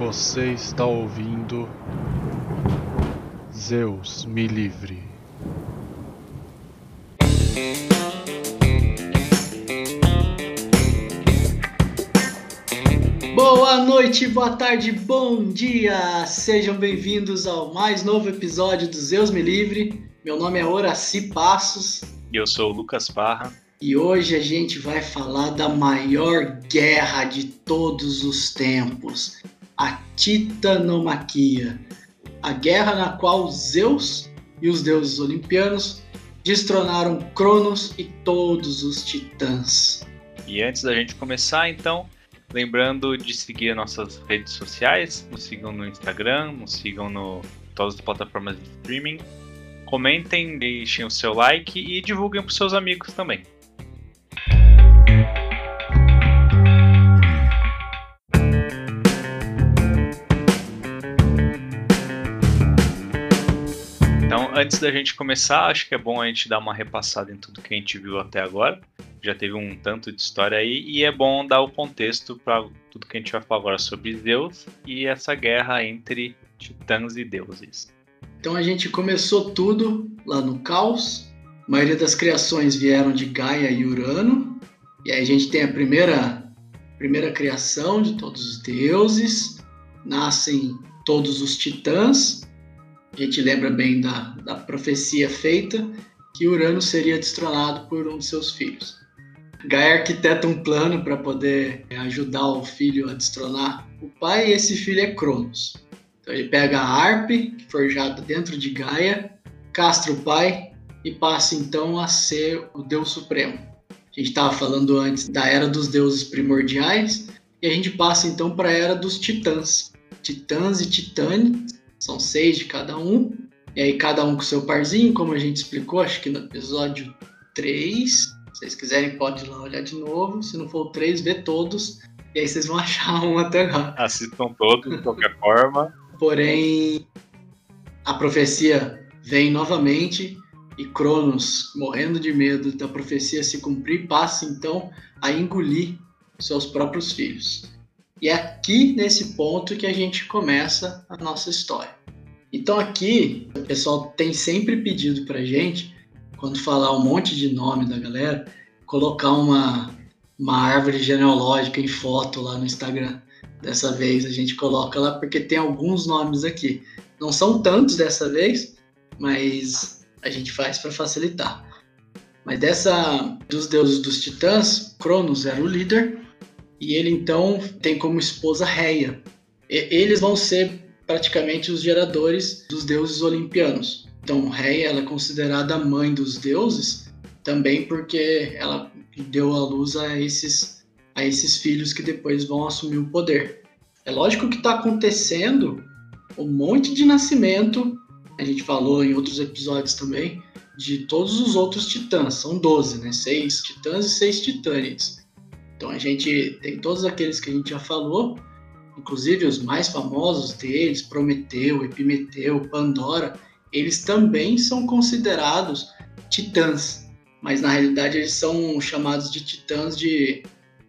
Você está ouvindo Zeus me livre. Boa noite, boa tarde, bom dia! Sejam bem-vindos ao mais novo episódio do Zeus Me Livre. Meu nome é Horaci Passos. E eu sou o Lucas Parra. E hoje a gente vai falar da maior guerra de todos os tempos, a Titanomaquia. A guerra na qual Zeus e os deuses olimpianos destronaram Cronos e todos os titãs. E antes da gente começar, então, lembrando de seguir nossas redes sociais, nos sigam no Instagram, nos sigam no todas as plataformas de streaming. Comentem, deixem o seu like e divulguem para seus amigos também. Antes da gente começar, acho que é bom a gente dar uma repassada em tudo que a gente viu até agora. Já teve um tanto de história aí, e é bom dar o contexto para tudo que a gente vai falar agora sobre Zeus e essa guerra entre titãs e deuses. Então a gente começou tudo lá no caos. A maioria das criações vieram de Gaia e Urano. E aí a gente tem a primeira, primeira criação de todos os deuses. Nascem todos os titãs a gente lembra bem da, da profecia feita que Urano seria destronado por um de seus filhos. Gaia arquiteta um plano para poder ajudar o filho a destronar o pai, e esse filho é Cronos. Então ele pega a harpe, forjada dentro de Gaia, castra o pai e passa então a ser o Deus Supremo. A gente estava falando antes da era dos deuses primordiais e a gente passa então para a era dos titãs. Titãs e titânias são seis de cada um. E aí cada um com seu parzinho, como a gente explicou, acho que no episódio 3. Se vocês quiserem, pode ir lá olhar de novo. Se não for o 3, vê todos. E aí vocês vão achar um até lá. Assistam todos, de qualquer forma. Porém, a profecia vem novamente e Cronos, morrendo de medo da profecia se cumprir, passa então a engolir seus próprios filhos. E é aqui nesse ponto que a gente começa a nossa história. Então aqui o pessoal tem sempre pedido pra gente, quando falar um monte de nome da galera, colocar uma, uma árvore genealógica em foto lá no Instagram. Dessa vez a gente coloca lá porque tem alguns nomes aqui. Não são tantos dessa vez, mas a gente faz para facilitar. Mas dessa dos deuses dos titãs, Cronos era o líder, e ele então tem como esposa Reia. Eles vão ser praticamente os geradores dos deuses olimpianos. Então Reia ela é considerada a mãe dos deuses também porque ela deu a luz a esses a esses filhos que depois vão assumir o poder. É lógico que está acontecendo um monte de nascimento, a gente falou em outros episódios também, de todos os outros titãs, são 12, né? Seis titãs e seis titânides. Então a gente tem todos aqueles que a gente já falou, inclusive os mais famosos deles, Prometeu, Epimeteu, Pandora, eles também são considerados titãs, mas na realidade eles são chamados de titãs de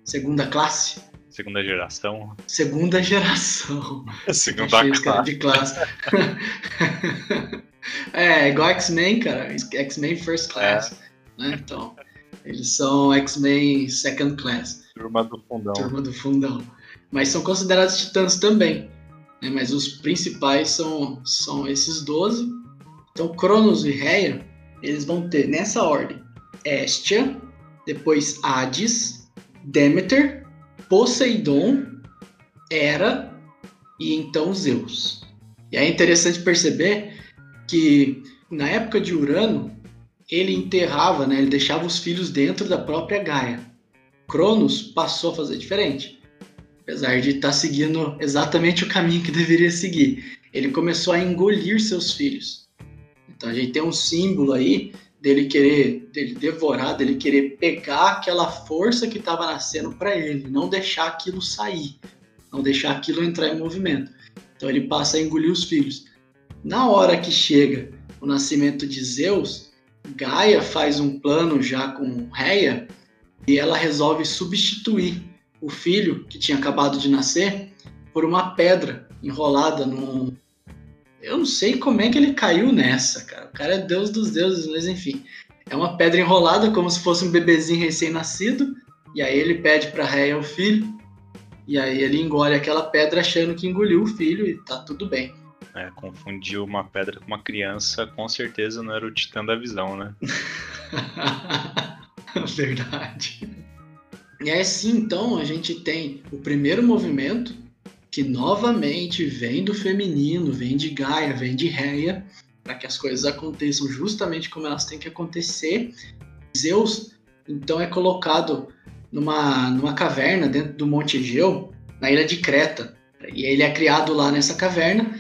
segunda classe. Segunda geração. Segunda geração. Segunda classe. De classe. é, igual X-Men, cara. X-Men First Class. É. Né? Então, eles são X-Men Second Class. Turma do Fundão. Turma do Fundão. Mas são considerados titãs também. Né? Mas os principais são, são esses 12. Então, Cronos e Reia, eles vão ter nessa ordem: Hestia, depois Hades, Demeter, Poseidon, Hera e então Zeus. E é interessante perceber que na época de Urano, ele enterrava, né, ele deixava os filhos dentro da própria Gaia. Cronos passou a fazer diferente. Apesar de estar tá seguindo exatamente o caminho que deveria seguir. Ele começou a engolir seus filhos. Então a gente tem um símbolo aí dele querer dele devorar, dele querer pegar aquela força que estava nascendo para ele, não deixar aquilo sair, não deixar aquilo entrar em movimento. Então ele passa a engolir os filhos. Na hora que chega o nascimento de Zeus, Gaia faz um plano já com Reia e ela resolve substituir o filho que tinha acabado de nascer por uma pedra enrolada num. Eu não sei como é que ele caiu nessa, cara. O cara é deus dos deuses, mas enfim. É uma pedra enrolada como se fosse um bebezinho recém-nascido. E aí ele pede para Réia o filho. E aí ele engole aquela pedra achando que engoliu o filho e tá tudo bem. É, confundiu uma pedra com uma criança, com certeza não era o Titã da Visão, né? Verdade. E é assim, então, a gente tem o primeiro movimento, que novamente vem do feminino, vem de Gaia, vem de Reia, para que as coisas aconteçam justamente como elas têm que acontecer. Zeus, então, é colocado numa, numa caverna dentro do Monte Egeu, na ilha de Creta. E ele é criado lá nessa caverna,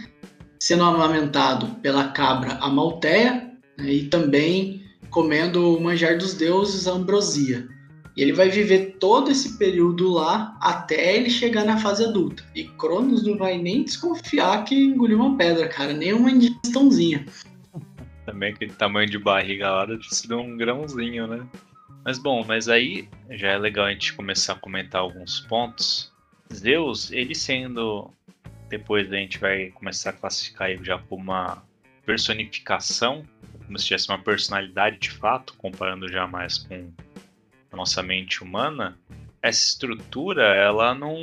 sendo amamentado pela cabra Amalteia né, e também comendo o manjar dos deuses, a ambrosia. E ele vai viver todo esse período lá até ele chegar na fase adulta. E Cronos não vai nem desconfiar que engoliu uma pedra, cara, nem uma indigestãozinha. Também aquele tamanho de barriga lá deve sido um grãozinho, né? Mas bom, mas aí já é legal a gente começar a comentar alguns pontos. Zeus, ele sendo. Depois a gente vai começar a classificar ele já como uma personificação, como se tivesse uma personalidade de fato, comparando já mais com a nossa mente humana. Essa estrutura, ela não,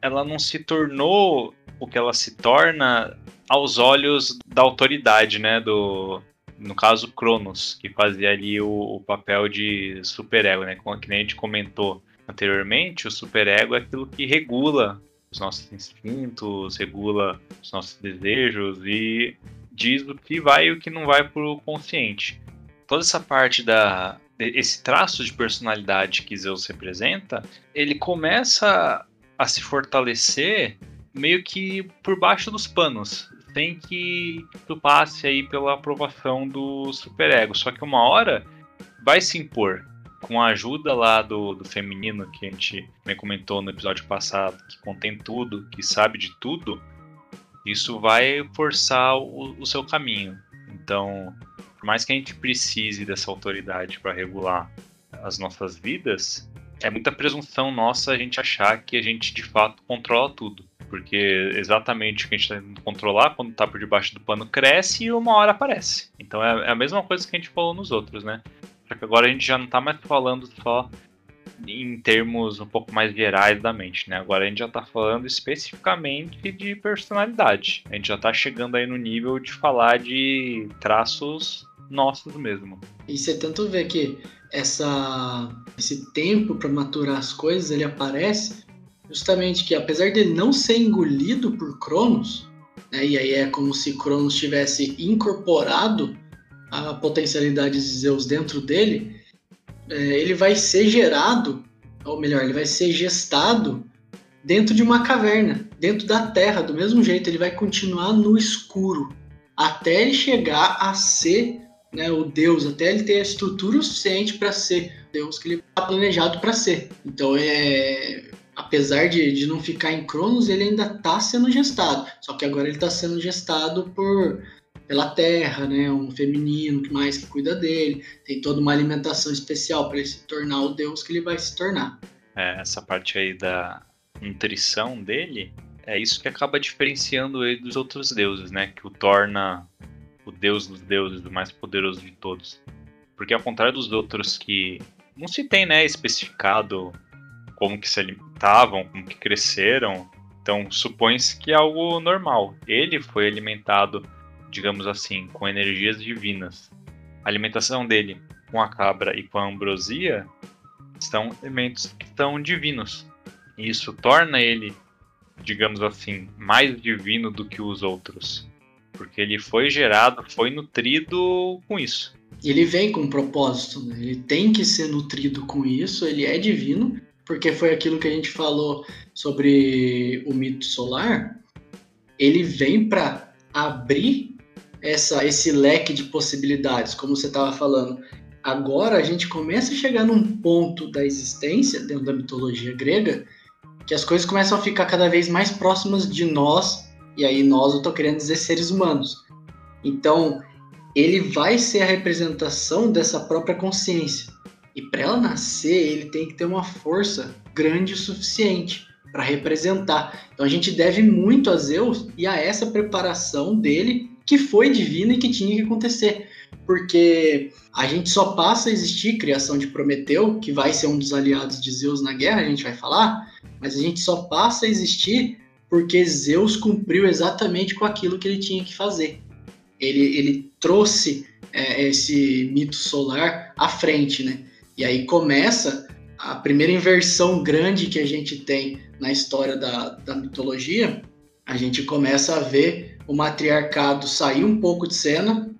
ela não se tornou o que ela se torna aos olhos da autoridade, né, do, no caso, Cronos, que fazia ali o, o papel de superego, né? Como a gente comentou anteriormente, o superego é aquilo que regula os nossos instintos, regula os nossos desejos e diz o que vai e o que não vai para o consciente. Toda essa parte da esse traço de personalidade que Zeus representa, ele começa a se fortalecer meio que por baixo dos panos tem que tu passe aí pela aprovação do superego. Só que uma hora vai se impor. Com a ajuda lá do, do feminino que a gente me comentou no episódio passado, que contém tudo, que sabe de tudo, isso vai forçar o, o seu caminho. Então, por mais que a gente precise dessa autoridade para regular as nossas vidas, é muita presunção nossa a gente achar que a gente de fato controla tudo. Porque exatamente o que a gente está tentando controlar, quando está por debaixo do pano, cresce e uma hora aparece. Então é, é a mesma coisa que a gente falou nos outros, né? Só que agora a gente já não está mais falando só em termos um pouco mais gerais da mente, né? Agora a gente já está falando especificamente de personalidade. A gente já está chegando aí no nível de falar de traços nossos mesmo. E você tanto vê que essa, esse tempo para maturar as coisas ele aparece justamente que apesar de não ser engolido por Cronos, né, e aí é como se Cronos tivesse incorporado a potencialidade de Zeus dentro dele, ele vai ser gerado, ou melhor, ele vai ser gestado dentro de uma caverna, dentro da terra, do mesmo jeito, ele vai continuar no escuro, até ele chegar a ser né, o Deus, até ele ter a estrutura suficiente para ser Deus que ele está planejado para ser. Então é apesar de, de não ficar em Cronos, ele ainda está sendo gestado. Só que agora ele está sendo gestado por pela terra, né? Um feminino que mais que cuida dele. Tem toda uma alimentação especial para ele se tornar o deus que ele vai se tornar. É, essa parte aí da nutrição dele é isso que acaba diferenciando ele dos outros deuses, né? Que o torna o deus dos deuses, o mais poderoso de todos. Porque ao contrário dos outros que não se tem, né, especificado como que se alimentavam, como que cresceram. Então supõe-se que é algo normal. Ele foi alimentado, digamos assim, com energias divinas. A alimentação dele com a cabra e com a ambrosia são elementos que são divinos. E isso torna ele, digamos assim, mais divino do que os outros. Porque ele foi gerado, foi nutrido com isso. Ele vem com um propósito, né? ele tem que ser nutrido com isso, ele é divino, porque foi aquilo que a gente falou sobre o mito solar. Ele vem para abrir essa, esse leque de possibilidades, como você estava falando. Agora a gente começa a chegar num ponto da existência, dentro da mitologia grega, que as coisas começam a ficar cada vez mais próximas de nós, e aí nós eu estou querendo dizer seres humanos. Então, ele vai ser a representação dessa própria consciência. E para ela nascer, ele tem que ter uma força grande o suficiente para representar. Então a gente deve muito a Zeus e a essa preparação dele que foi divina e que tinha que acontecer. Porque a gente só passa a existir criação de Prometeu, que vai ser um dos aliados de Zeus na guerra, a gente vai falar, mas a gente só passa a existir porque Zeus cumpriu exatamente com aquilo que ele tinha que fazer. Ele, ele trouxe é, esse mito solar à frente, né? E aí começa a primeira inversão grande que a gente tem na história da, da mitologia. A gente começa a ver o matriarcado sair um pouco de cena,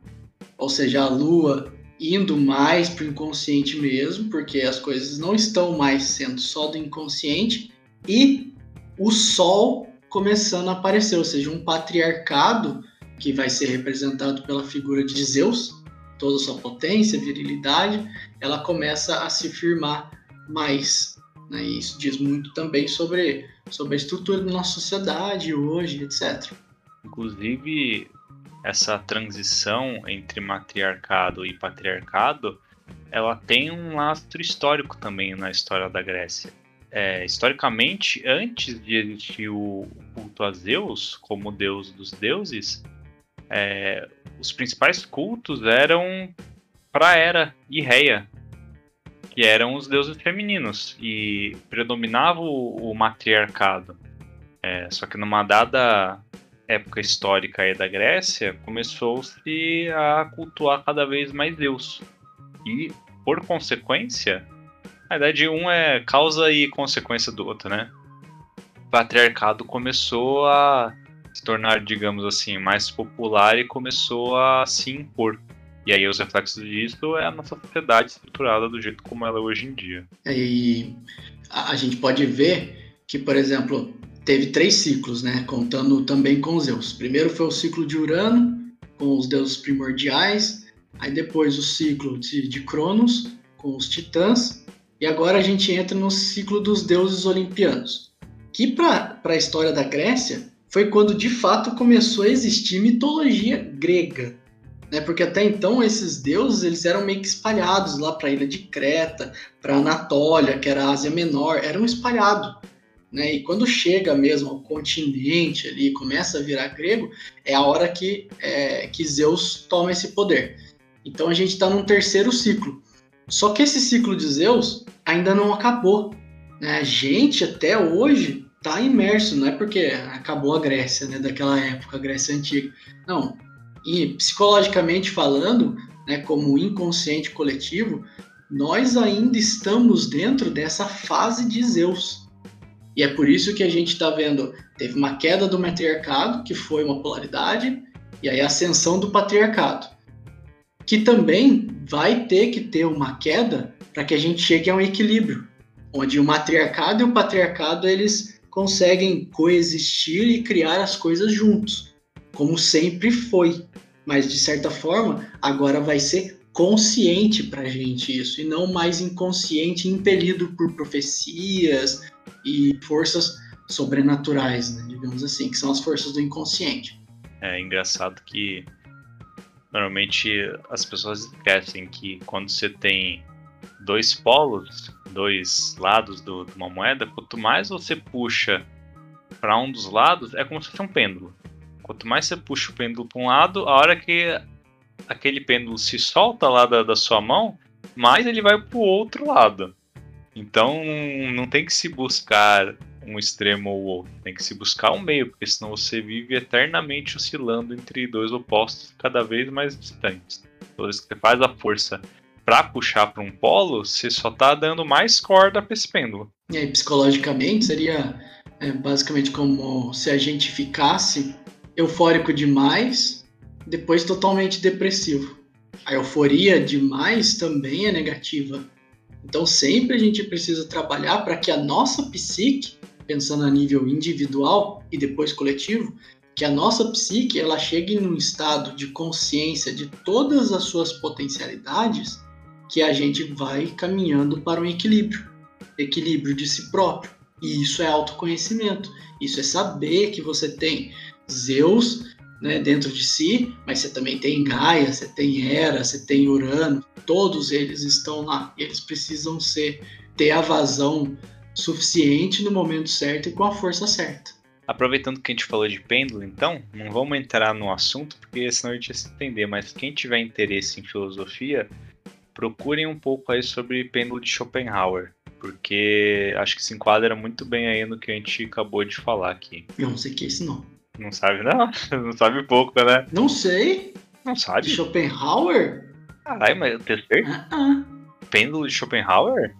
ou seja, a lua indo mais para o inconsciente mesmo, porque as coisas não estão mais sendo só do inconsciente, e o sol começando a aparecer, ou seja, um patriarcado que vai ser representado pela figura de Zeus, toda sua potência, virilidade, ela começa a se firmar mais. Né? E isso diz muito também sobre, sobre a estrutura da nossa sociedade hoje, etc. Inclusive, essa transição entre matriarcado e patriarcado, ela tem um lastro histórico também na história da Grécia. É, historicamente, antes de existir o culto a Zeus como deus dos deuses, é, os principais cultos eram para Hera e Reia, que eram os deuses femininos, e predominava o, o matriarcado. É, só que numa dada época histórica aí da Grécia, começou-se a cultuar cada vez mais Deus. E, por consequência, a ideia de um é causa e consequência do outro, né? O patriarcado começou a se tornar, digamos assim, mais popular e começou a se impor. E aí os reflexos disso é a nossa sociedade estruturada do jeito como ela é hoje em dia. E a gente pode ver que, por exemplo, teve três ciclos, né? Contando também com Zeus. Primeiro foi o ciclo de Urano, com os deuses primordiais. Aí depois o ciclo de, de Cronos, com os titãs. E agora a gente entra no ciclo dos deuses olimpianos. Que para a história da Grécia foi quando de fato começou a existir mitologia grega. Né? Porque até então esses deuses eles eram meio que espalhados lá para a ilha de Creta, para Anatólia, que era a Ásia Menor, eram espalhados. Né? E quando chega mesmo ao continente ali, começa a virar grego, é a hora que, é, que Zeus toma esse poder. Então a gente está num terceiro ciclo. Só que esse ciclo de Zeus ainda não acabou. Né? A gente até hoje está imerso, não é porque acabou a Grécia, né, daquela época, a Grécia antiga. Não. E psicologicamente falando, né, como inconsciente coletivo, nós ainda estamos dentro dessa fase de Zeus. E é por isso que a gente está vendo, teve uma queda do matriarcado, que foi uma polaridade, e aí a ascensão do patriarcado, que também vai ter que ter uma queda para que a gente chegue a um equilíbrio, onde o matriarcado e o patriarcado eles conseguem coexistir e criar as coisas juntos, como sempre foi. Mas de certa forma, agora vai ser consciente para a gente isso, e não mais inconsciente, impelido por profecias, e forças sobrenaturais, né, digamos assim, que são as forças do inconsciente. É engraçado que normalmente as pessoas esquecem que quando você tem dois polos, dois lados do, de uma moeda, quanto mais você puxa para um dos lados, é como se fosse um pêndulo. Quanto mais você puxa o pêndulo para um lado, a hora que aquele pêndulo se solta lá da, da sua mão, mais ele vai para o outro lado. Então não tem que se buscar um extremo ou outro, tem que se buscar um meio, porque senão você vive eternamente oscilando entre dois opostos cada vez mais distantes. Toda vez que você faz a força para puxar para um polo, você só está dando mais corda para esse pêndulo. E aí, psicologicamente, seria é, basicamente como se a gente ficasse eufórico demais, depois totalmente depressivo. A euforia demais também é negativa. Então sempre a gente precisa trabalhar para que a nossa psique, pensando a nível individual e depois coletivo, que a nossa psique ela chegue num estado de consciência de todas as suas potencialidades, que a gente vai caminhando para um equilíbrio, equilíbrio de si próprio. E isso é autoconhecimento. Isso é saber que você tem Zeus né, dentro de si, mas você também tem Gaia, você tem Hera, você tem Urano, todos eles estão lá. E eles precisam ser ter a vazão suficiente no momento certo e com a força certa. Aproveitando que a gente falou de pêndulo, então, não vamos entrar no assunto, porque senão a gente ia se entender, mas quem tiver interesse em filosofia, procurem um pouco aí sobre pêndulo de Schopenhauer, porque acho que se enquadra muito bem aí no que a gente acabou de falar aqui. Eu não sei que é isso, não. Não sabe, não? Não sabe pouco, né? Não sei. Não De sabe? Schopenhauer? Caralho, mas eu certeza. Ah, ah. Pêndulo de Schopenhauer?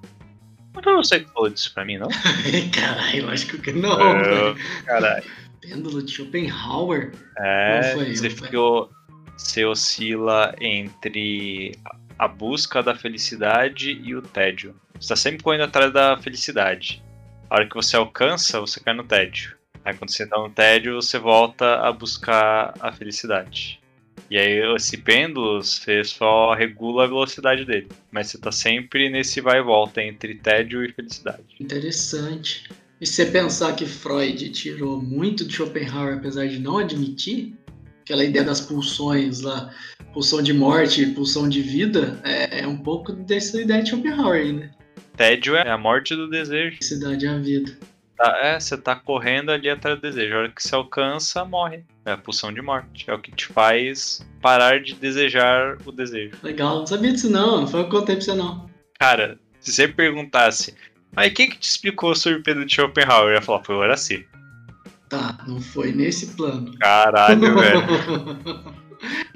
Não foi você que falou disso pra mim, não? Caralho, eu acho que não, velho. Caralho. Pêndulo de Schopenhauer? É, foi, você ficou. Você oscila entre a busca da felicidade e o tédio. Você tá sempre correndo atrás da felicidade. A hora que você alcança, você cai no tédio. Aí quando você tá no tédio, você volta a buscar a felicidade. E aí esse pêndulo, você só regula a velocidade dele. Mas você tá sempre nesse vai e volta entre tédio e felicidade. Interessante. E se você pensar que Freud tirou muito de Schopenhauer, apesar de não admitir, aquela ideia das pulsões lá, pulsão de morte e pulsão de vida, é, é um pouco dessa ideia de Schopenhauer né? Tédio é a morte do desejo. Felicidade é a vida. Tá, é, você tá correndo ali atrás do desejo. A hora que você alcança, morre. É a pulsão de morte. É o que te faz parar de desejar o desejo. Legal, não sabia disso não, não foi o que eu contei pra você não. Cara, se você perguntasse, mas quem que te explicou sobre Pedro de Schopenhauer? Eu ia falar, foi o Horaci. Tá, não foi nesse plano. Caralho, velho.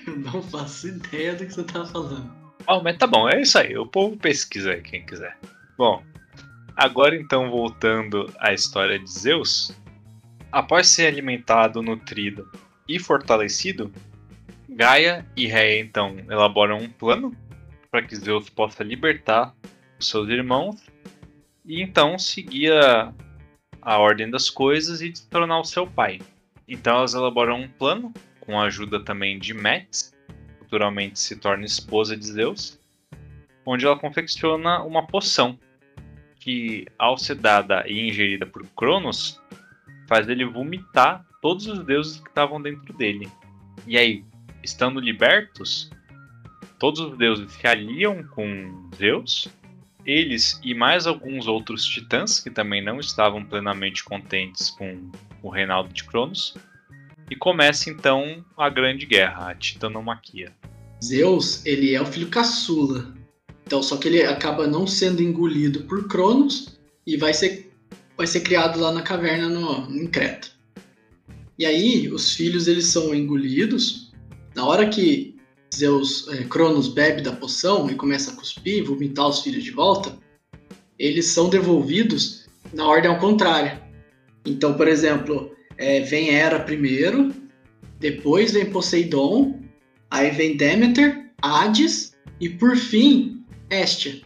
eu não faço ideia do que você tá falando. Ó, mas tá bom, é isso aí. O povo pesquisa aí, quem quiser. Bom, agora então voltando à história de Zeus. Após ser alimentado, nutrido e fortalecido, Gaia e Rhea então elaboram um plano para que Zeus possa libertar os seus irmãos e então seguir a, a ordem das coisas e se tornar o seu pai. Então elas elaboram um plano com a ajuda também de Metis, futuramente se torna esposa de Zeus, onde ela confecciona uma poção que, ao ser dada e ingerida por Cronos, faz ele vomitar todos os deuses que estavam dentro dele. E aí, estando libertos, todos os deuses se aliam com Zeus, eles e mais alguns outros titãs que também não estavam plenamente contentes com o reinado de Cronos, e começa então a grande guerra, a titanomaquia. Zeus, ele é o filho caçula. Então, só que ele acaba não sendo engolido por Cronos e vai ser, vai ser criado lá na caverna no, em Creta. E aí, os filhos eles são engolidos. Na hora que Zeus, é, Cronos bebe da poção e começa a cuspir, vomitar os filhos de volta, eles são devolvidos na ordem ao contrário. Então, por exemplo, é, vem Hera primeiro, depois vem Poseidon, aí vem Demeter, Hades e por fim Hestia,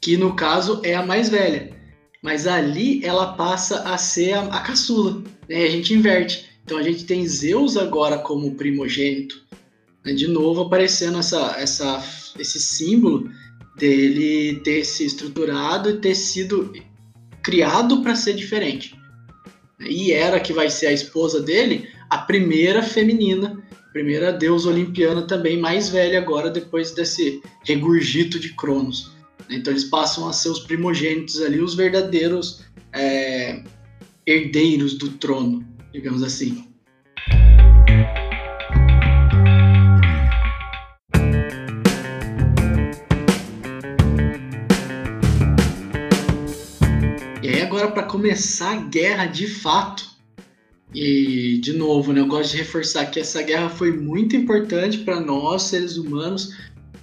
que no caso é a mais velha. Mas ali ela passa a ser a, a caçula. Né? A gente inverte. Então a gente tem Zeus agora como primogênito. Né? De novo aparecendo essa, essa, esse símbolo dele ter se estruturado e ter sido criado para ser diferente. E Hera, que vai ser a esposa dele, a primeira feminina, primeira deusa olimpiana também mais velha agora depois desse regurgito de Cronos. Então eles passam a ser os primogênitos ali, os verdadeiros é, herdeiros do trono, digamos assim. E aí agora para começar a guerra de fato, e de novo, né, eu gosto de reforçar que essa guerra foi muito importante para nós seres humanos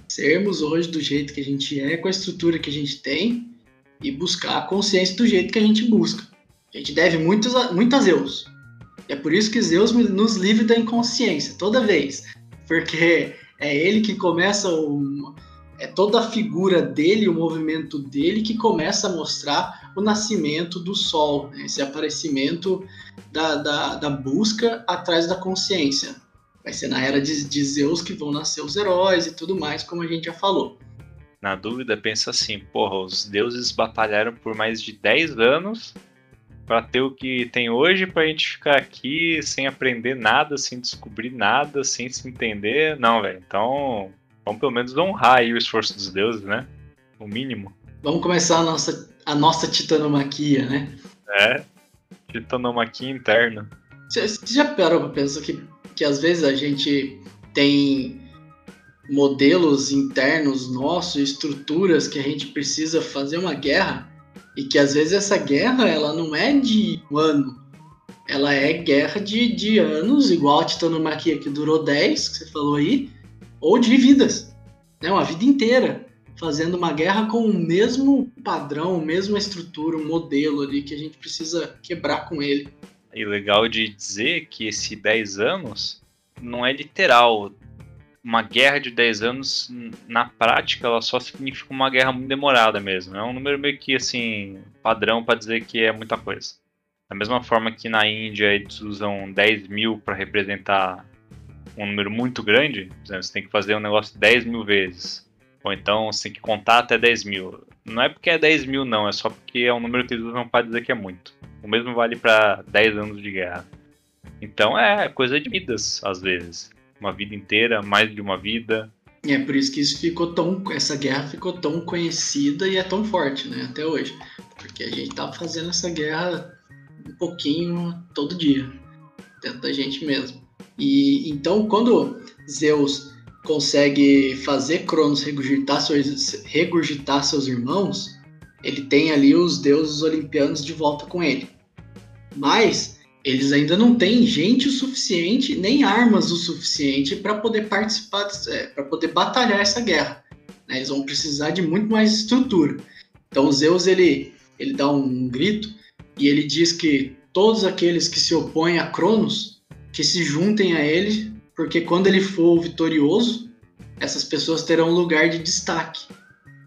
sermos hoje do jeito que a gente é, com a estrutura que a gente tem e buscar a consciência do jeito que a gente busca. A gente deve muitos a, muito a Zeus. E é por isso que Zeus nos livre da inconsciência toda vez, porque é ele que começa o é toda a figura dele, o movimento dele que começa a mostrar o nascimento do sol, né? esse aparecimento da, da, da, busca atrás da consciência. Vai ser na era de, de Zeus que vão nascer os heróis e tudo mais, como a gente já falou. Na dúvida, pensa assim: porra, os deuses batalharam por mais de 10 anos para ter o que tem hoje, pra gente ficar aqui sem aprender nada, sem descobrir nada, sem se entender. Não, velho. Então, vamos pelo menos honrar aí o esforço dos deuses, né? O mínimo. Vamos começar a nossa a nossa titanomaquia, né? É, titanomaquia interna. Você já parou pra pensar que, que às vezes a gente tem modelos internos nossos, estruturas que a gente precisa fazer uma guerra e que às vezes essa guerra ela não é de um ano, ela é guerra de, de anos, igual a titanomaquia que durou 10, que você falou aí, ou de vidas, né? uma vida inteira, fazendo uma guerra com o mesmo padrão, a mesma estrutura, um modelo ali que a gente precisa quebrar com ele. E legal de dizer que esse 10 anos não é literal. Uma guerra de 10 anos, na prática, ela só significa uma guerra muito demorada mesmo. É um número meio que assim, padrão para dizer que é muita coisa. Da mesma forma que na Índia eles usam 10 mil para representar um número muito grande, você tem que fazer um negócio 10 mil vezes. Ou então você tem que contar até 10 mil. Não é porque é 10 mil, não, é só porque é um número que eles usam para dizer que é muito. O mesmo vale para 10 anos de guerra. Então é coisa de vidas, às vezes. Uma vida inteira, mais de uma vida. E é por isso que isso ficou tão. Essa guerra ficou tão conhecida e é tão forte, né? Até hoje. Porque a gente tá fazendo essa guerra um pouquinho todo dia. Dentro da gente mesmo. E então quando Zeus consegue fazer Cronos regurgitar seus, regurgitar seus irmãos, ele tem ali os deuses olimpianos de volta com ele. Mas eles ainda não têm gente o suficiente, nem armas o suficiente para poder participar, é, para poder batalhar essa guerra. Né? Eles vão precisar de muito mais estrutura. Então Zeus ele, ele dá um grito e ele diz que todos aqueles que se opõem a Cronos que se juntem a ele, porque quando ele for vitorioso, essas pessoas terão um lugar de destaque.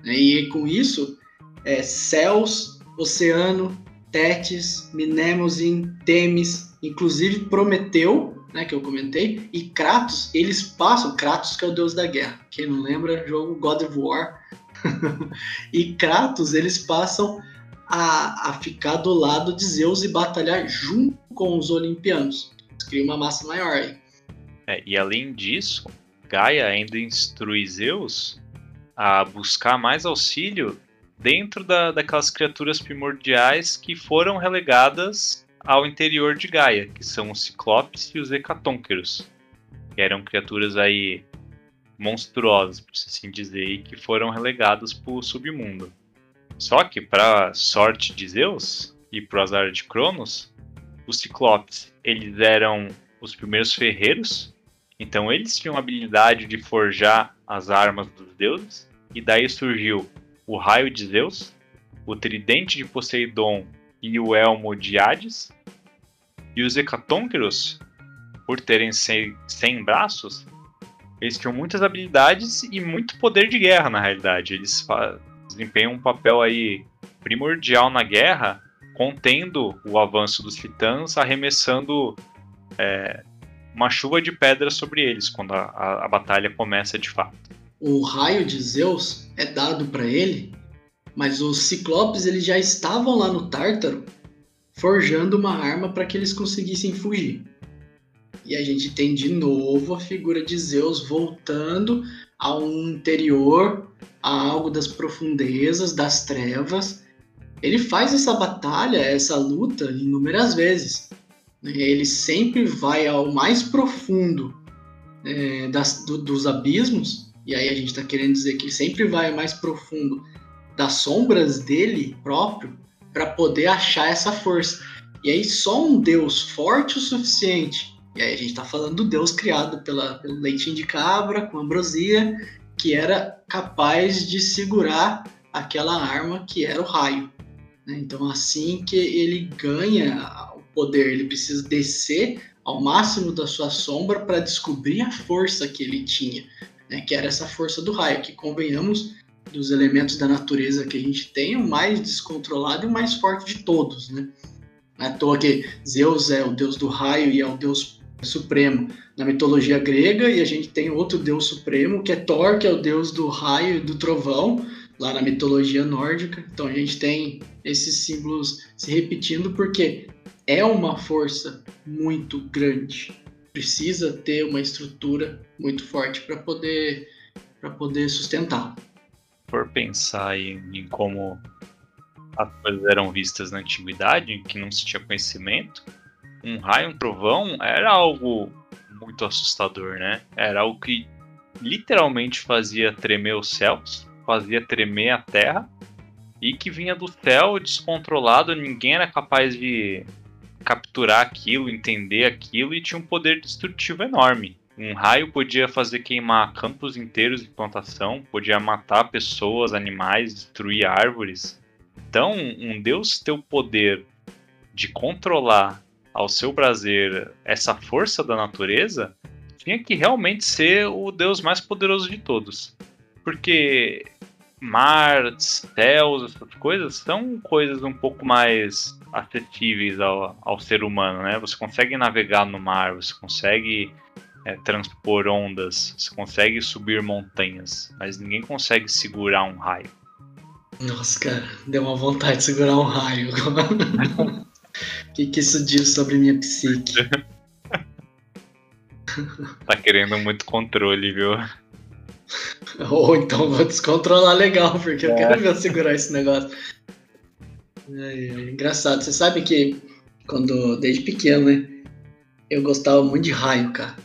Né? E com isso, é, céus, oceano, Tétis, Minemosin, Temis, inclusive Prometeu, né, que eu comentei, e Kratos, eles passam, Kratos que é o deus da guerra, quem não lembra, jogo God of War, e Kratos, eles passam a, a ficar do lado de Zeus e batalhar junto com os olimpianos. Cria uma massa maior aí. É, e além disso, Gaia ainda instrui Zeus a buscar mais auxílio dentro da, daquelas criaturas primordiais que foram relegadas ao interior de Gaia, que são os Ciclopes e os Hecatônqueros, que eram criaturas aí monstruosas, por assim dizer, e que foram relegadas para o submundo. Só que, para sorte de Zeus e para o azar de Cronos, os Ciclopes eles eram os primeiros ferreiros, então eles tinham a habilidade de forjar as armas dos deuses, e daí surgiu o raio de Zeus, o tridente de Poseidon e o elmo de Hades. E os Hecatônqueros, por terem 100 braços, eles tinham muitas habilidades e muito poder de guerra na realidade. Eles desempenham um papel aí primordial na guerra, contendo o avanço dos titãs, arremessando é, uma chuva de pedras sobre eles quando a, a, a batalha começa de fato o raio de Zeus é dado para ele, mas os ciclopes eles já estavam lá no Tártaro forjando uma arma para que eles conseguissem fugir. E a gente tem de novo a figura de Zeus voltando ao interior, a algo das profundezas, das trevas. Ele faz essa batalha, essa luta inúmeras vezes. Ele sempre vai ao mais profundo é, das, do, dos abismos e aí a gente está querendo dizer que ele sempre vai mais profundo das sombras dele próprio para poder achar essa força. E aí só um Deus forte o suficiente. E aí a gente está falando do Deus criado pela, pelo leitinho de cabra, com ambrosia, que era capaz de segurar aquela arma que era o raio. Né? Então assim que ele ganha poder, ele precisa descer ao máximo da sua sombra para descobrir a força que ele tinha né, que era essa força do raio, que convenhamos dos elementos da natureza que a gente tem, o mais descontrolado e o mais forte de todos, né? Não é à toa que Zeus é o deus do raio e é o deus supremo na mitologia grega, e a gente tem outro deus supremo, que é Thor, que é o deus do raio e do trovão, lá na mitologia nórdica. Então a gente tem esses símbolos se repetindo porque é uma força muito grande precisa ter uma estrutura muito forte para poder para poder sustentar. Por pensar em, em, como as coisas eram vistas na antiguidade, em que não se tinha conhecimento, um raio, um trovão era algo muito assustador, né? Era algo que literalmente fazia tremer os céus, fazia tremer a terra e que vinha do céu descontrolado, ninguém era capaz de capturar aquilo, entender aquilo e tinha um poder destrutivo enorme. Um raio podia fazer queimar campos inteiros de plantação, podia matar pessoas, animais, destruir árvores. Então, um deus ter o poder de controlar ao seu prazer essa força da natureza, tinha que realmente ser o deus mais poderoso de todos. Porque mar, céus, essas coisas são coisas um pouco mais acessíveis ao, ao ser humano, né? Você consegue navegar no mar, você consegue é, transpor ondas, você consegue subir montanhas, mas ninguém consegue segurar um raio. Nossa, cara, deu uma vontade de segurar um raio. O que, que isso diz sobre minha psique? tá querendo muito controle, viu? Ou então vou descontrolar legal, porque é. eu quero ver eu segurar esse negócio. É, é, engraçado, você sabe que quando, desde pequeno, né? Eu gostava muito de raio, cara.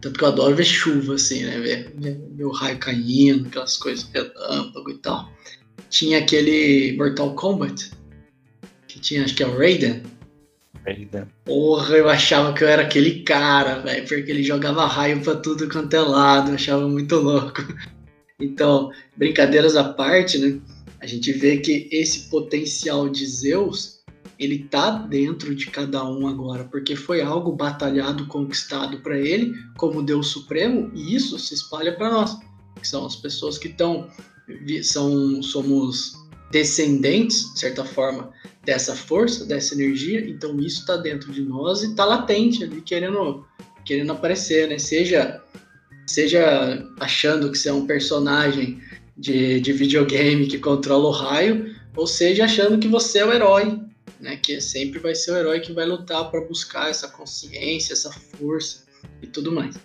Tanto que eu adoro ver chuva, assim, né? Ver, ver, o raio caindo, aquelas coisas, relâmpago e tal. Tinha aquele Mortal Kombat, que tinha, acho que é o Raiden. Raiden. Porra, eu achava que eu era aquele cara, velho, porque ele jogava raio pra tudo quanto é lado, eu achava muito louco. Então, brincadeiras à parte, né? A gente vê que esse potencial de Zeus, ele tá dentro de cada um agora, porque foi algo batalhado, conquistado para ele como Deus Supremo, e isso se espalha para nós, que são as pessoas que estão são somos descendentes, de certa forma, dessa força, dessa energia, então isso está dentro de nós e está latente ali, querendo, querendo aparecer, né? Seja, seja achando que você é um personagem de, de videogame que controla o raio, ou seja achando que você é o herói, né? Que sempre vai ser o herói que vai lutar para buscar essa consciência, essa força e tudo mais.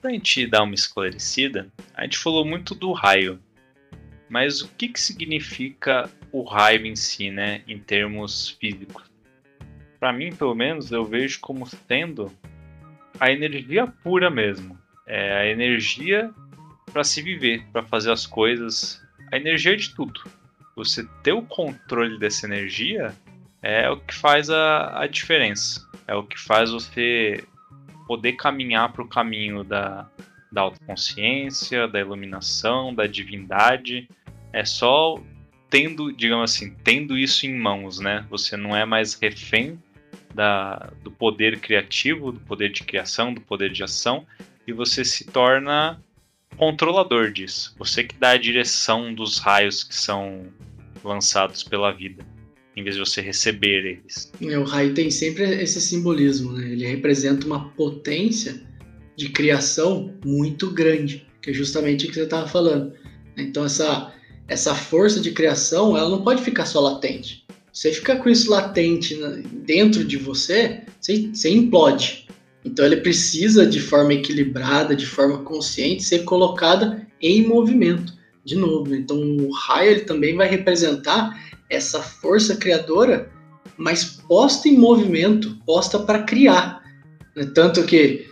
Para a gente dar uma esclarecida, a gente falou muito do raio, mas o que, que significa o raio em si, né, em termos físicos? Para mim, pelo menos, eu vejo como sendo a energia pura mesmo. É a energia para se viver, para fazer as coisas, a energia de tudo. Você ter o controle dessa energia é o que faz a, a diferença. É o que faz você poder caminhar para o caminho da, da autoconsciência, da iluminação, da divindade, é só tendo, digamos assim, tendo isso em mãos, né? Você não é mais refém da, do poder criativo, do poder de criação, do poder de ação, e você se torna controlador disso. Você que dá a direção dos raios que são lançados pela vida, em vez de você receber eles. O raio tem sempre esse simbolismo, né? Ele representa uma potência de criação muito grande, que é justamente o que você estava falando. Então essa essa força de criação, ela não pode ficar só latente. Você ficar com isso latente dentro de você, você implode. Então ele precisa de forma equilibrada, de forma consciente, ser colocada em movimento. De novo, então o raio ele também vai representar essa força criadora, mas posta em movimento, posta para criar. Tanto que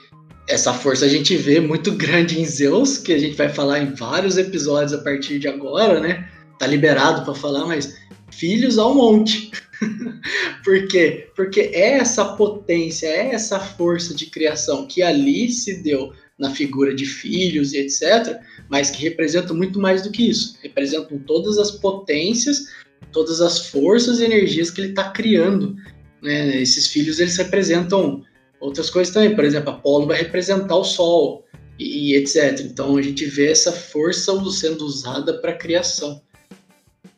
essa força a gente vê muito grande em Zeus, que a gente vai falar em vários episódios a partir de agora, né? Tá liberado para falar, mas filhos ao monte. Por quê? Porque é essa potência, é essa força de criação que ali se deu na figura de filhos e etc., mas que representam muito mais do que isso. Representam todas as potências, todas as forças e energias que ele está criando. Né? Esses filhos eles representam outras coisas também. Por exemplo, Apolo vai representar o Sol e, e etc. Então a gente vê essa força sendo usada para criação.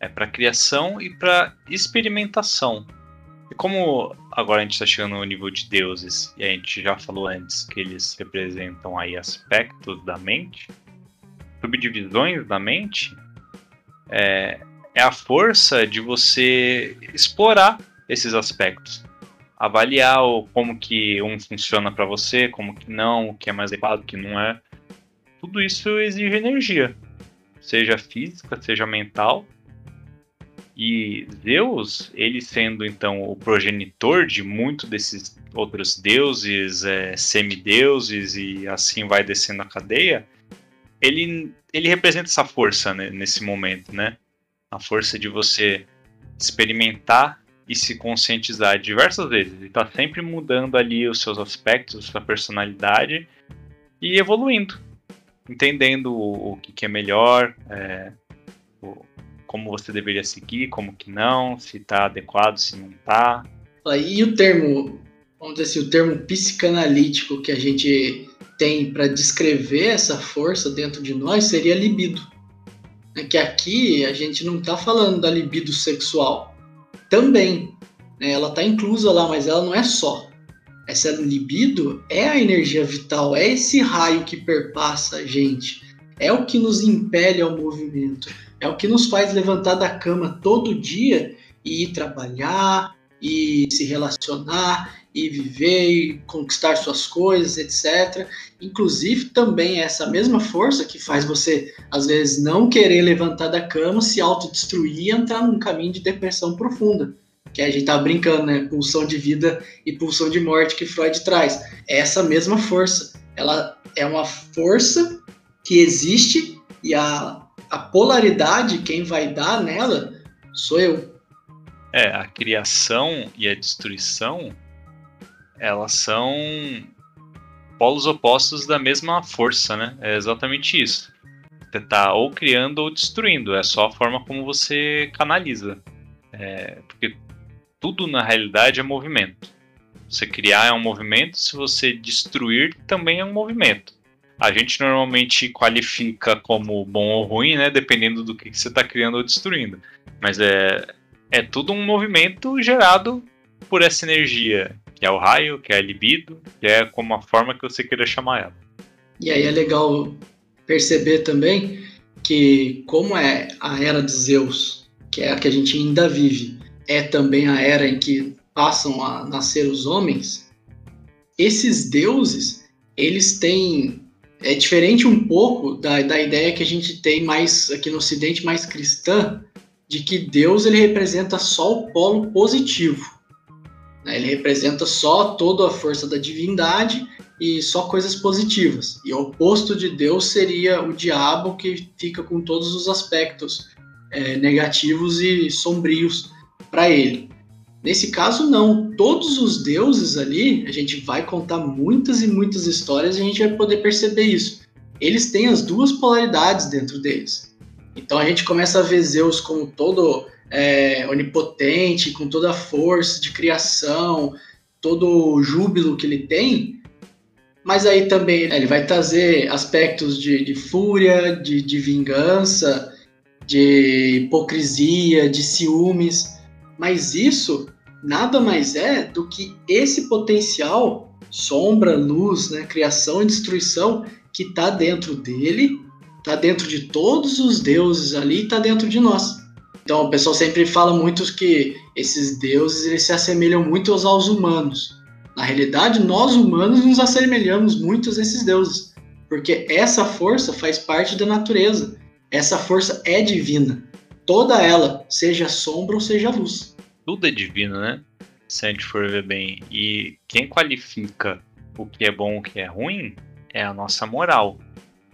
É para criação e para experimentação. E como agora a gente está chegando no nível de deuses e a gente já falou antes que eles representam aí aspectos da mente, subdivisões da mente, é, é a força de você explorar esses aspectos avaliar o, como que um funciona para você, como que não, o que é mais adequado, o que não é. Tudo isso exige energia, seja física, seja mental. E Zeus, ele sendo então o progenitor de muitos desses outros deuses, é, semideuses e assim vai descendo a cadeia, ele, ele representa essa força né, nesse momento, né? A força de você experimentar e se conscientizar diversas vezes. Ele está sempre mudando ali os seus aspectos, sua personalidade e evoluindo, entendendo o, o que, que, é melhor, é, como você deveria seguir, como que não, se está adequado, se não está. E o termo, vamos dizer assim, o termo psicanalítico que a gente tem para descrever essa força dentro de nós seria libido. É que aqui a gente não está falando da libido sexual. Também, né, ela está inclusa lá, mas ela não é só. Essa libido é a energia vital, é esse raio que perpassa a gente, é o que nos impele ao movimento é o que nos faz levantar da cama todo dia e ir trabalhar, e se relacionar, e viver, e conquistar suas coisas, etc. Inclusive, também é essa mesma força que faz você, às vezes, não querer levantar da cama, se autodestruir e entrar num caminho de depressão profunda. Que a gente tá brincando, né? Pulsão de vida e pulsão de morte que Freud traz. É essa mesma força. Ela é uma força que existe e a a polaridade, quem vai dar nela, sou eu. É, a criação e a destruição, elas são polos opostos da mesma força, né? É exatamente isso. Você tá ou criando ou destruindo, é só a forma como você canaliza. É, porque tudo na realidade é movimento. Você criar é um movimento, se você destruir também é um movimento a gente normalmente qualifica como bom ou ruim, né? Dependendo do que, você está criando ou destruindo. Mas é, é tudo um movimento gerado por essa energia, que é o raio, que é a libido, que é como a forma que você queira chamar ela. E aí é legal perceber também que como é a era de Zeus, que é a que a gente ainda vive, é também a era em que passam a nascer os homens, esses deuses, eles têm é diferente um pouco da, da ideia que a gente tem mais aqui no Ocidente, mais cristã, de que Deus ele representa só o polo positivo. Né? Ele representa só toda a força da divindade e só coisas positivas. E o oposto de Deus seria o diabo, que fica com todos os aspectos é, negativos e sombrios para ele. Nesse caso, não. Todos os deuses ali, a gente vai contar muitas e muitas histórias e a gente vai poder perceber isso. Eles têm as duas polaridades dentro deles. Então a gente começa a ver Zeus como todo é, onipotente, com toda a força de criação, todo o júbilo que ele tem. Mas aí também ele vai trazer aspectos de, de fúria, de, de vingança, de hipocrisia, de ciúmes mas isso nada mais é do que esse potencial, sombra, luz, né, criação e destruição que está dentro dele, está dentro de todos os deuses ali, está dentro de nós. Então o pessoal sempre fala muito que esses deuses eles se assemelham muito aos humanos. Na realidade, nós humanos nos assemelhamos muito a esses deuses, porque essa força faz parte da natureza. Essa força é divina toda ela, seja sombra ou seja luz. Tudo é divino, né? Se a gente for ver bem. E quem qualifica o que é bom e o que é ruim é a nossa moral.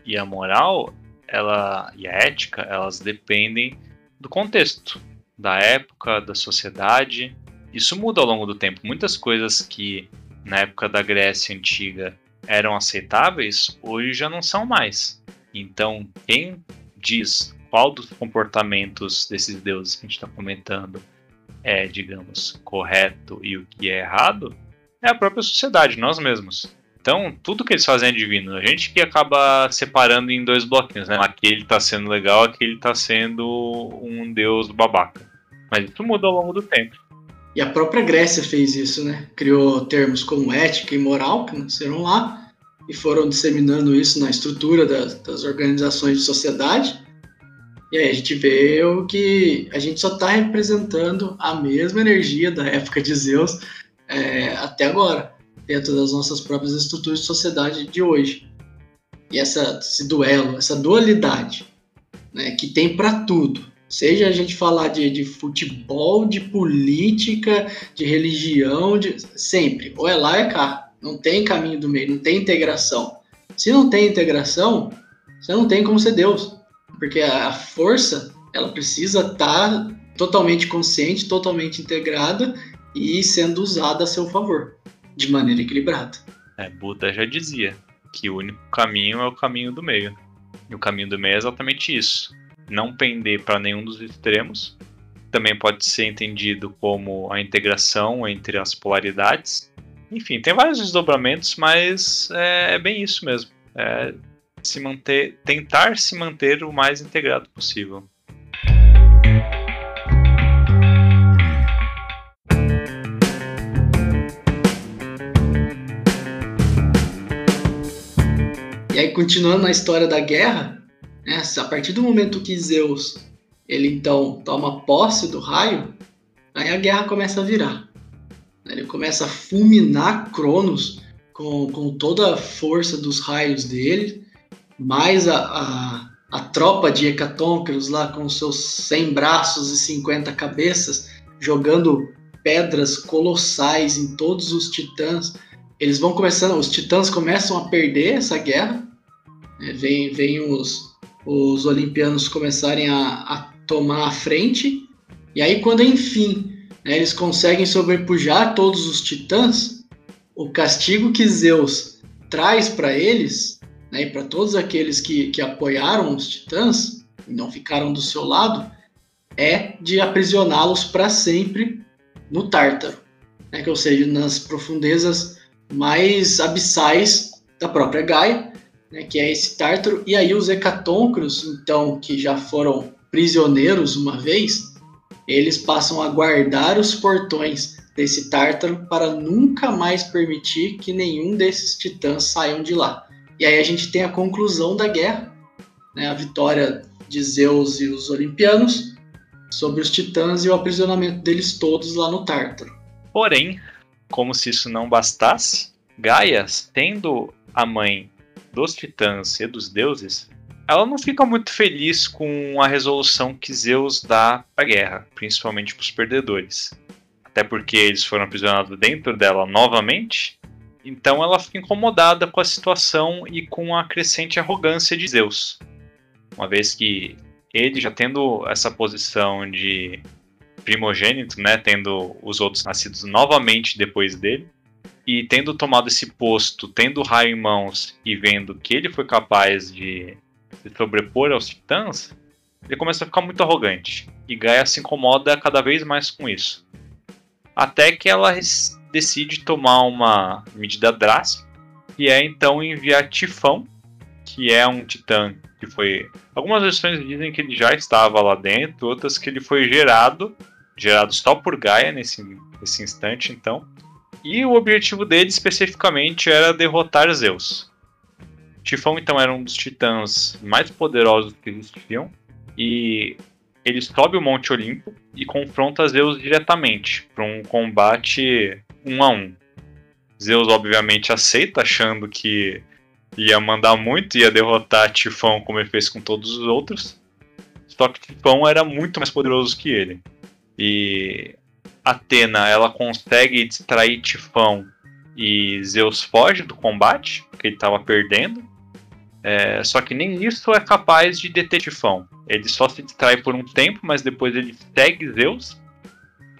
E a moral, ela e a ética, elas dependem do contexto, da época, da sociedade. Isso muda ao longo do tempo. Muitas coisas que na época da Grécia antiga eram aceitáveis, hoje já não são mais. Então, quem diz qual dos comportamentos desses deuses que a gente está comentando é, digamos, correto e o que é errado, é a própria sociedade, nós mesmos. Então, tudo que eles fazem é divino. A gente que acaba separando em dois bloquinhos, né? Aquele está sendo legal, aquele está sendo um deus babaca. Mas isso muda ao longo do tempo. E a própria Grécia fez isso, né? Criou termos como ética e moral, que nasceram lá, e foram disseminando isso na estrutura das, das organizações de sociedade. E aí a gente vê o que a gente só está representando a mesma energia da época de Zeus é, até agora, dentro das nossas próprias estruturas de sociedade de hoje. E essa, esse duelo, essa dualidade, né, que tem para tudo, Seja a gente falar de, de futebol, de política, de religião, de sempre. Ou é lá é cá. Não tem caminho do meio, não tem integração. Se não tem integração, você não tem como ser Deus. Porque a força, ela precisa estar tá totalmente consciente, totalmente integrada e sendo usada a seu favor, de maneira equilibrada. É, Buda já dizia que o único caminho é o caminho do meio. E o caminho do meio é exatamente isso. Não pender para nenhum dos extremos. Também pode ser entendido como a integração entre as polaridades. Enfim, tem vários desdobramentos, mas é, é bem isso mesmo. É se manter, tentar se manter o mais integrado possível. E aí, continuando na história da guerra, né, a partir do momento que Zeus ele então toma posse do raio, aí a guerra começa a virar. Ele começa a fulminar Cronos com, com toda a força dos raios dele, mais a, a, a tropa de Hecatonqueros lá com seus 100 braços e 50 cabeças, jogando pedras colossais em todos os titãs. Eles vão começando, os titãs começam a perder essa guerra, né? vem, vem os, os olimpianos começarem a, a tomar a frente, e aí quando enfim né, eles conseguem sobrepujar todos os titãs, o castigo que Zeus traz para eles, né, e para todos aqueles que, que apoiaram os titãs e não ficaram do seu lado, é de aprisioná-los para sempre no Tártaro, né, que, ou seja, nas profundezas mais abissais da própria Gaia, né, que é esse Tártaro, e aí os Hecatóncros, então, que já foram prisioneiros uma vez, eles passam a guardar os portões desse Tártaro para nunca mais permitir que nenhum desses titãs saiam de lá. E aí a gente tem a conclusão da guerra, né, a vitória de Zeus e os Olimpianos sobre os titãs e o aprisionamento deles todos lá no Tártaro. Porém, como se isso não bastasse, Gaia, tendo a mãe dos titãs e dos deuses, ela não fica muito feliz com a resolução que Zeus dá para a guerra, principalmente para os perdedores. Até porque eles foram aprisionados dentro dela novamente, então ela fica incomodada com a situação e com a crescente arrogância de Zeus. Uma vez que ele já tendo essa posição de primogênito, né, tendo os outros nascidos novamente depois dele, e tendo tomado esse posto, tendo o raio em mãos e vendo que ele foi capaz de se sobrepor aos titãs, ele começa a ficar muito arrogante. E Gaia se incomoda cada vez mais com isso. Até que ela decide tomar uma medida drástica, que é então enviar Tifão, que é um titã que foi. Algumas versões dizem que ele já estava lá dentro, outras que ele foi gerado, gerado só por Gaia nesse, nesse instante, então. E o objetivo dele especificamente era derrotar Zeus. Tifão então era um dos titãs mais poderosos que existiam e ele sobe o Monte Olimpo e confronta Zeus diretamente para um combate um a um. Zeus obviamente aceita, achando que ia mandar muito, ia derrotar Tifão como ele fez com todos os outros. Só que Tifão era muito mais poderoso que ele. E Atena ela consegue distrair Tifão e Zeus foge do combate, porque ele estava perdendo. É, só que nem isso é capaz de deter Tifão. Ele só se distrai por um tempo, mas depois ele segue Zeus.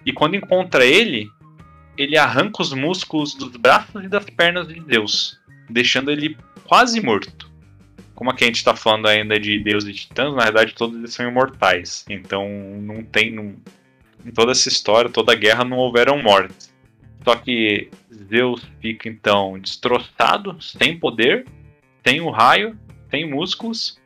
E quando encontra ele, ele arranca os músculos dos braços e das pernas de Zeus, deixando ele quase morto. Como aqui a gente está falando ainda de Deus e Titãs, na verdade todos eles são imortais. Então não tem. Não, em toda essa história, toda a guerra, não houveram mortes. Só que Zeus fica então destroçado, sem poder, tem o raio, tem músculos.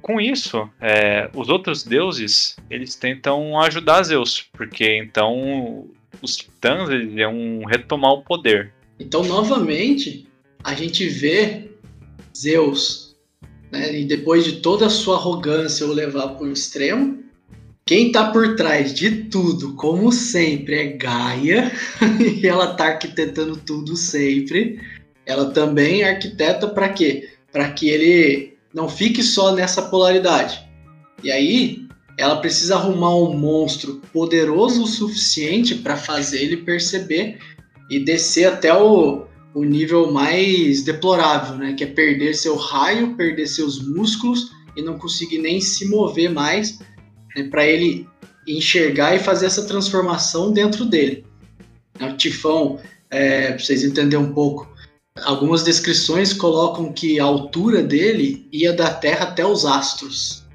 Com isso, é, os outros deuses eles tentam ajudar Zeus, porque então os titãs eles iam retomar o poder. Então, novamente, a gente vê Zeus, né, e depois de toda a sua arrogância o levar para o extremo, quem está por trás de tudo, como sempre, é Gaia, e ela está arquitetando tudo sempre. Ela também é arquiteta para quê? para que ele não fique só nessa polaridade. E aí ela precisa arrumar um monstro poderoso o suficiente para fazer ele perceber e descer até o, o nível mais deplorável, né? Que é perder seu raio, perder seus músculos e não conseguir nem se mover mais, né, para ele enxergar e fazer essa transformação dentro dele. O Tifão, é, para vocês entenderem um pouco, algumas descrições colocam que a altura dele ia da Terra até os astros.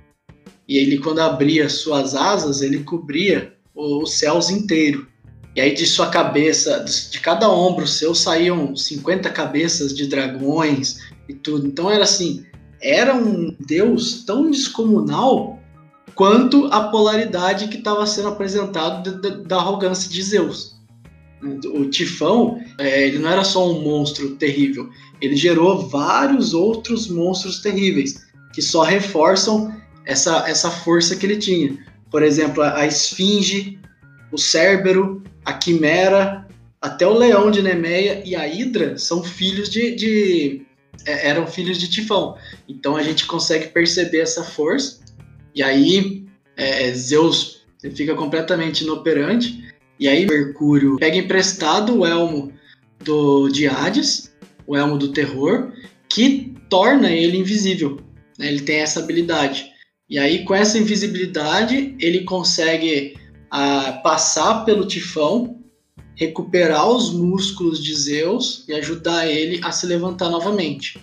E ele, quando abria suas asas, ele cobria os céus inteiro. E aí de sua cabeça, de cada ombro seu saíam 50 cabeças de dragões e tudo. Então era assim, era um deus tão descomunal quanto a polaridade que estava sendo apresentado da, da, arrogância de Zeus. O Tifão, é, ele não era só um monstro terrível, ele gerou vários outros monstros terríveis que só reforçam essa, essa força que ele tinha. Por exemplo, a, Esfinge, o Cérbero, a Quimera, até o Leão de Nemeia e a Hidra são filhos de, de é, eram filhos de Tifão. Então a gente consegue perceber essa força. E aí é, Zeus fica completamente inoperante. E aí Mercúrio pega emprestado o elmo do de Hades, o elmo do terror, que torna ele invisível. Né? Ele tem essa habilidade. E aí com essa invisibilidade ele consegue a passar pelo tifão, recuperar os músculos de Zeus e ajudar ele a se levantar novamente.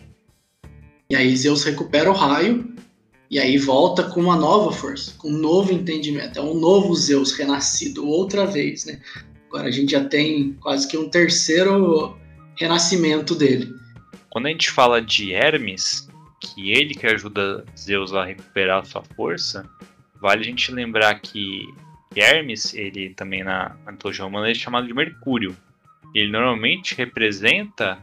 E aí Zeus recupera o raio e aí volta com uma nova força, com um novo entendimento. É um novo Zeus renascido outra vez, né? Agora a gente já tem quase que um terceiro renascimento dele. Quando a gente fala de Hermes, que ele que ajuda Zeus a recuperar a sua força, vale a gente lembrar que Hermes, ele também na, mitologia romana é chamado de Mercúrio. Ele normalmente representa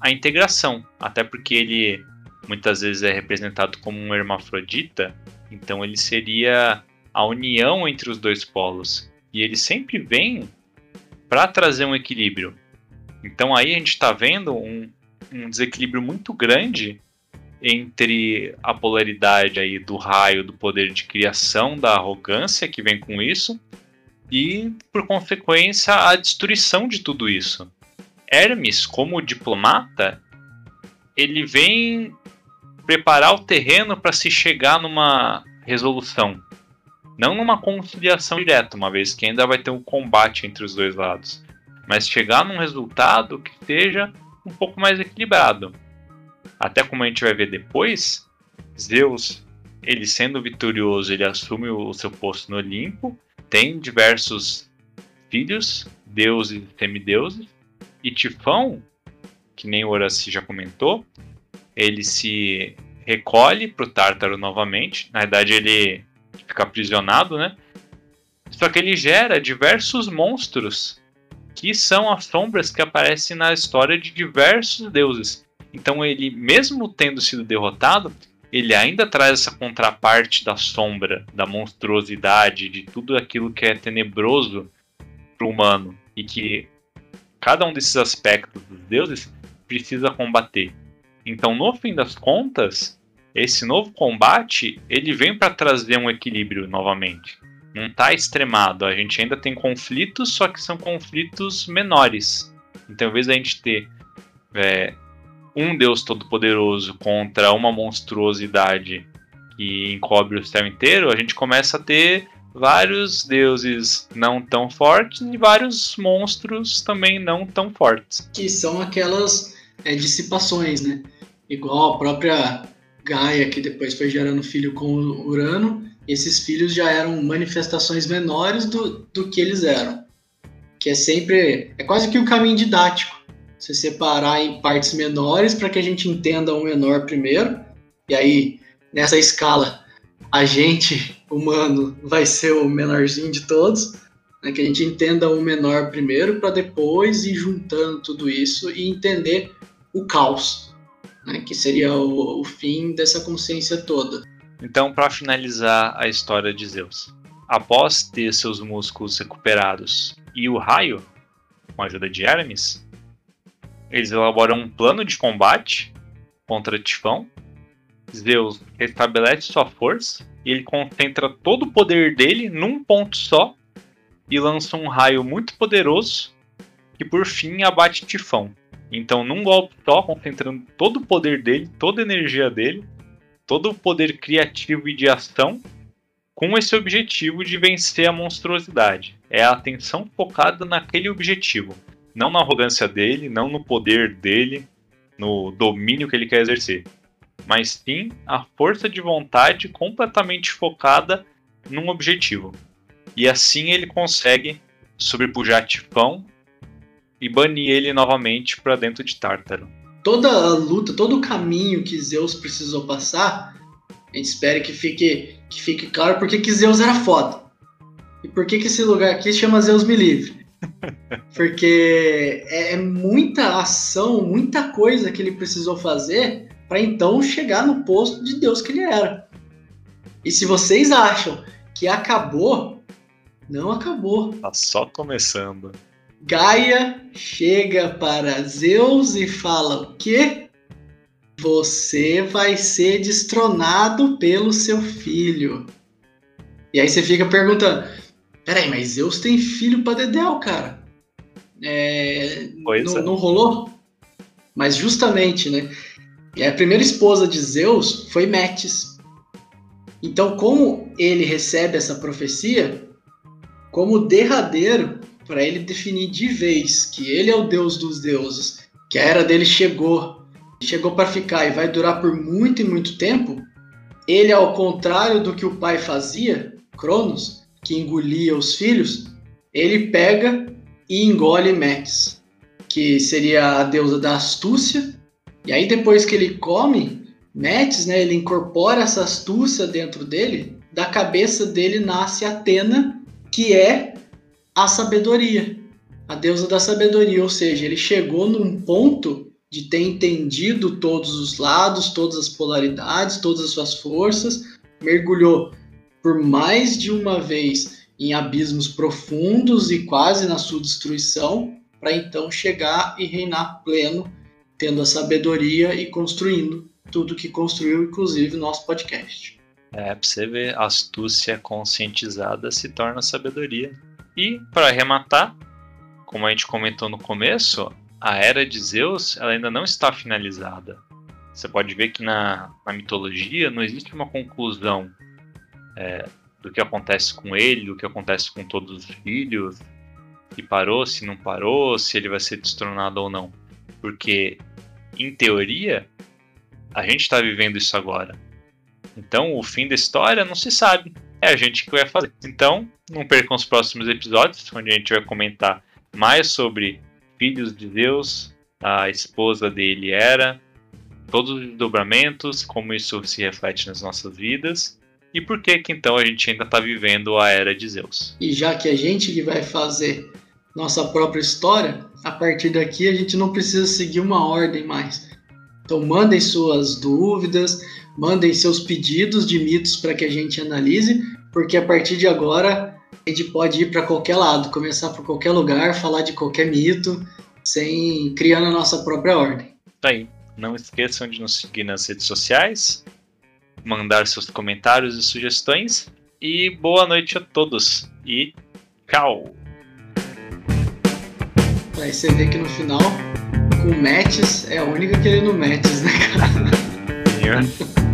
a integração, até porque ele muitas vezes é representado como um hermafrodita, então ele seria a união entre os dois polos. E ele sempre vem para trazer um equilíbrio. Então aí a gente está vendo um, um desequilíbrio muito grande entre a polaridade aí do raio do poder de criação, da arrogância que vem com isso, e por consequência a destruição de tudo isso. Hermes, como diplomata, ele vem preparar o terreno para se chegar numa resolução, não numa conciliação direta, uma vez que ainda vai ter um combate entre os dois lados, mas chegar num resultado que seja um pouco mais equilibrado. Até como a gente vai ver depois, Zeus, ele sendo vitorioso, ele assume o seu posto no Olimpo, tem diversos filhos, deuses e semideuses, e Tifão, que nem o Horaci já comentou, ele se recolhe para o Tártaro novamente, na verdade ele fica aprisionado, né? Só que ele gera diversos monstros que são as sombras que aparecem na história de diversos deuses. Então ele, mesmo tendo sido derrotado, ele ainda traz essa contraparte da sombra, da monstruosidade, de tudo aquilo que é tenebroso para o humano e que cada um desses aspectos dos deuses precisa combater. Então, no fim das contas, esse novo combate ele vem para trazer um equilíbrio novamente. Não está extremado, a gente ainda tem conflitos, só que são conflitos menores. Então, em vez da gente ter é, um Deus todo-poderoso contra uma monstruosidade que encobre o céu inteiro, a gente começa a ter vários deuses não tão fortes e vários monstros também não tão fortes. Que são aquelas é, dissipações, né? Igual a própria Gaia, que depois foi gerando filho com Urano, esses filhos já eram manifestações menores do, do que eles eram. Que é sempre. É quase que o um caminho didático se separar em partes menores para que a gente entenda o menor primeiro. E aí, nessa escala, a gente, humano, vai ser o menorzinho de todos. Né? Que a gente entenda o menor primeiro para depois ir juntando tudo isso e entender o caos, né? que seria o, o fim dessa consciência toda. Então, para finalizar a história de Zeus, após ter seus músculos recuperados e o raio, com a ajuda de Hermes, eles elaboram um plano de combate contra Tifão. Zeus restabelece sua força e ele concentra todo o poder dele num ponto só e lança um raio muito poderoso que por fim abate Tifão. Então, num golpe só, concentrando todo o poder dele, toda a energia dele, todo o poder criativo e de ação, com esse objetivo de vencer a monstruosidade. É a atenção focada naquele objetivo, não na arrogância dele, não no poder dele, no domínio que ele quer exercer, mas sim a força de vontade completamente focada num objetivo. E assim ele consegue sobrepujar Tifão e banir ele novamente para dentro de Tártaro. Toda a luta, todo o caminho que Zeus precisou passar, a gente espera que fique, que fique claro porque que Zeus era foda. E por que, que esse lugar aqui chama Zeus Me Livre? Porque é, é muita ação, muita coisa que ele precisou fazer para então chegar no posto de Deus que ele era. E se vocês acham que acabou, não acabou. Tá só começando. Gaia chega para Zeus e fala o quê? Você vai ser destronado pelo seu filho. E aí você fica perguntando: peraí, mas Zeus tem filho para Dedéu, cara. É, não, é. não rolou? Mas justamente, né? a primeira esposa de Zeus foi Metis. Então, como ele recebe essa profecia, como derradeiro, para ele definir de vez que ele é o deus dos deuses, que a era dele chegou, chegou para ficar e vai durar por muito e muito tempo, ele, ao contrário do que o pai fazia, Cronos, que engolia os filhos, ele pega e engole Metis, que seria a deusa da astúcia. E aí depois que ele come Metis, né, ele incorpora essa astúcia dentro dele, da cabeça dele nasce Atena, que é a sabedoria, a deusa da sabedoria, ou seja, ele chegou num ponto de ter entendido todos os lados, todas as polaridades, todas as suas forças, mergulhou por mais de uma vez em abismos profundos e quase na sua destruição, para então chegar e reinar pleno, tendo a sabedoria e construindo tudo que construiu, inclusive nosso podcast. É, pra você ver, astúcia conscientizada se torna sabedoria. E, para arrematar, como a gente comentou no começo, a era de Zeus ela ainda não está finalizada. Você pode ver que na, na mitologia não existe uma conclusão é, do que acontece com ele, do que acontece com todos os filhos, se parou, se não parou, se ele vai ser destronado ou não. Porque, em teoria, a gente está vivendo isso agora. Então, o fim da história não se sabe é a gente que vai fazer. Então, não percam os próximos episódios, onde a gente vai comentar mais sobre filhos de Deus, a esposa dele era, todos os desdobramentos, como isso se reflete nas nossas vidas e por que que então a gente ainda está vivendo a era de Zeus. E já que a gente que vai fazer nossa própria história, a partir daqui a gente não precisa seguir uma ordem mais. Então mandem suas dúvidas, mandem seus pedidos de mitos para que a gente analise, porque a partir de agora a gente pode ir para qualquer lado, começar por qualquer lugar, falar de qualquer mito, sem criando a nossa própria ordem. Tá aí. Não esqueçam de nos seguir nas redes sociais, mandar seus comentários e sugestões. E boa noite a todos. E tchau! Aí você vê que no final, com matches, é a única que ele não matches, né, cara?